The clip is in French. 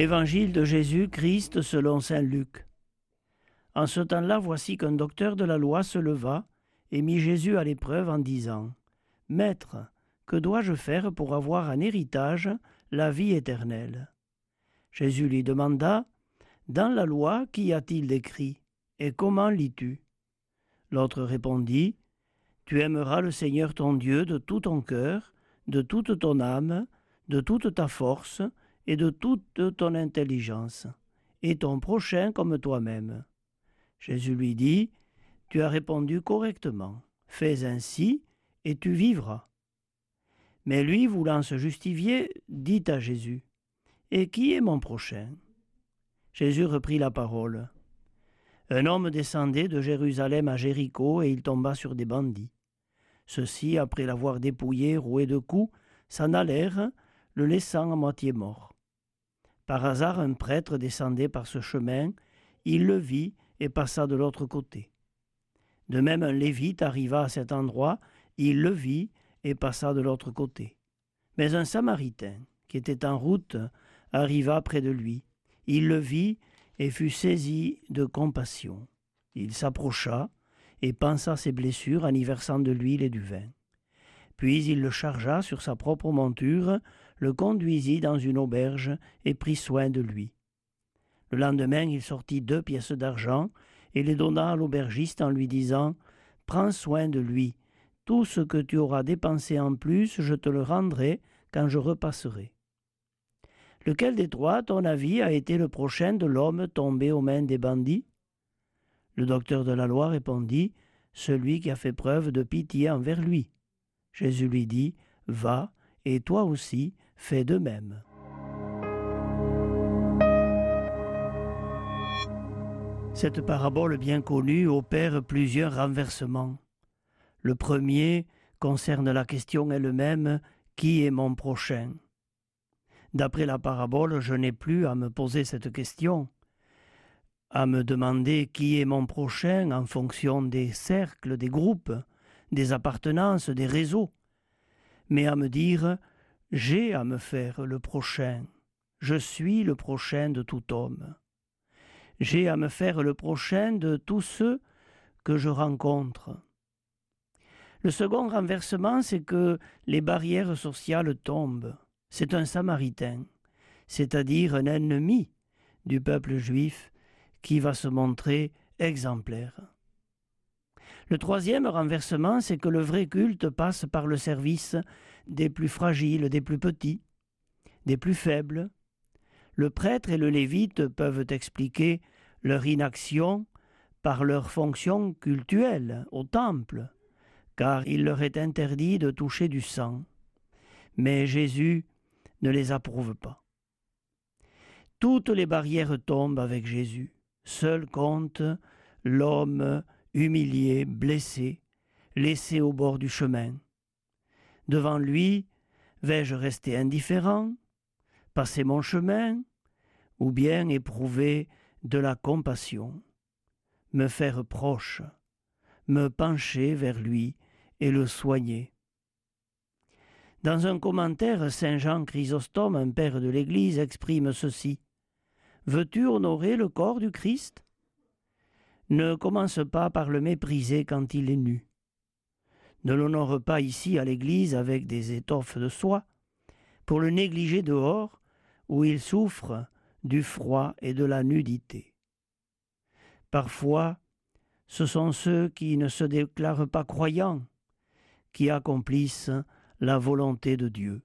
Évangile de Jésus-Christ selon Saint Luc. En ce temps-là, voici qu'un docteur de la loi se leva et mit Jésus à l'épreuve en disant Maître, que dois-je faire pour avoir un héritage la vie éternelle? Jésus lui demanda Dans la loi, qu'y a-t-il d'écrit Et comment lis-tu? L'autre répondit Tu aimeras le Seigneur ton Dieu de tout ton cœur, de toute ton âme, de toute ta force et de toute ton intelligence, et ton prochain comme toi-même. Jésus lui dit, Tu as répondu correctement, fais ainsi, et tu vivras. Mais lui, voulant se justifier, dit à Jésus, Et qui est mon prochain? Jésus reprit la parole. Un homme descendait de Jérusalem à Jéricho, et il tomba sur des bandits. Ceux-ci, après l'avoir dépouillé, roué de coups, s'en allèrent, le laissant à moitié mort. Par hasard, un prêtre descendait par ce chemin, il le vit et passa de l'autre côté. De même, un lévite arriva à cet endroit, il le vit et passa de l'autre côté. Mais un samaritain, qui était en route, arriva près de lui. Il le vit et fut saisi de compassion. Il s'approcha et pansa ses blessures en y versant de l'huile et du vin. Puis il le chargea sur sa propre monture, le conduisit dans une auberge et prit soin de lui. Le lendemain, il sortit deux pièces d'argent et les donna à l'aubergiste en lui disant Prends soin de lui. Tout ce que tu auras dépensé en plus, je te le rendrai quand je repasserai. Lequel des trois, ton avis, a été le prochain de l'homme tombé aux mains des bandits? Le docteur de la loi répondit Celui qui a fait preuve de pitié envers lui. Jésus lui dit, Va, et toi aussi, fais de même. Cette parabole bien connue opère plusieurs renversements. Le premier concerne la question elle-même Qui est mon prochain? D'après la parabole, je n'ai plus à me poser cette question, à me demander qui est mon prochain en fonction des cercles, des groupes, des appartenances, des réseaux, mais à me dire j'ai à me faire le prochain, je suis le prochain de tout homme. J'ai à me faire le prochain de tous ceux que je rencontre. Le second renversement, c'est que les barrières sociales tombent. C'est un samaritain, c'est-à-dire un ennemi du peuple juif qui va se montrer exemplaire. Le troisième renversement, c'est que le vrai culte passe par le service des plus fragiles, des plus petits, des plus faibles. Le prêtre et le lévite peuvent expliquer leur inaction par leur fonction cultuelle au temple, car il leur est interdit de toucher du sang. Mais Jésus ne les approuve pas. Toutes les barrières tombent avec Jésus. Seul compte l'homme humilié, blessé, laissé au bord du chemin. Devant lui, vais-je rester indifférent, passer mon chemin, ou bien éprouver de la compassion, me faire proche, me pencher vers lui et le soigner? Dans un commentaire, Saint Jean Chrysostome, un père de l'Église, exprime ceci. Veux-tu honorer le corps du Christ? Ne commence pas par le mépriser quand il est nu. Ne l'honore pas ici à l'Église avec des étoffes de soie, pour le négliger dehors, où il souffre du froid et de la nudité. Parfois, ce sont ceux qui ne se déclarent pas croyants qui accomplissent la volonté de Dieu.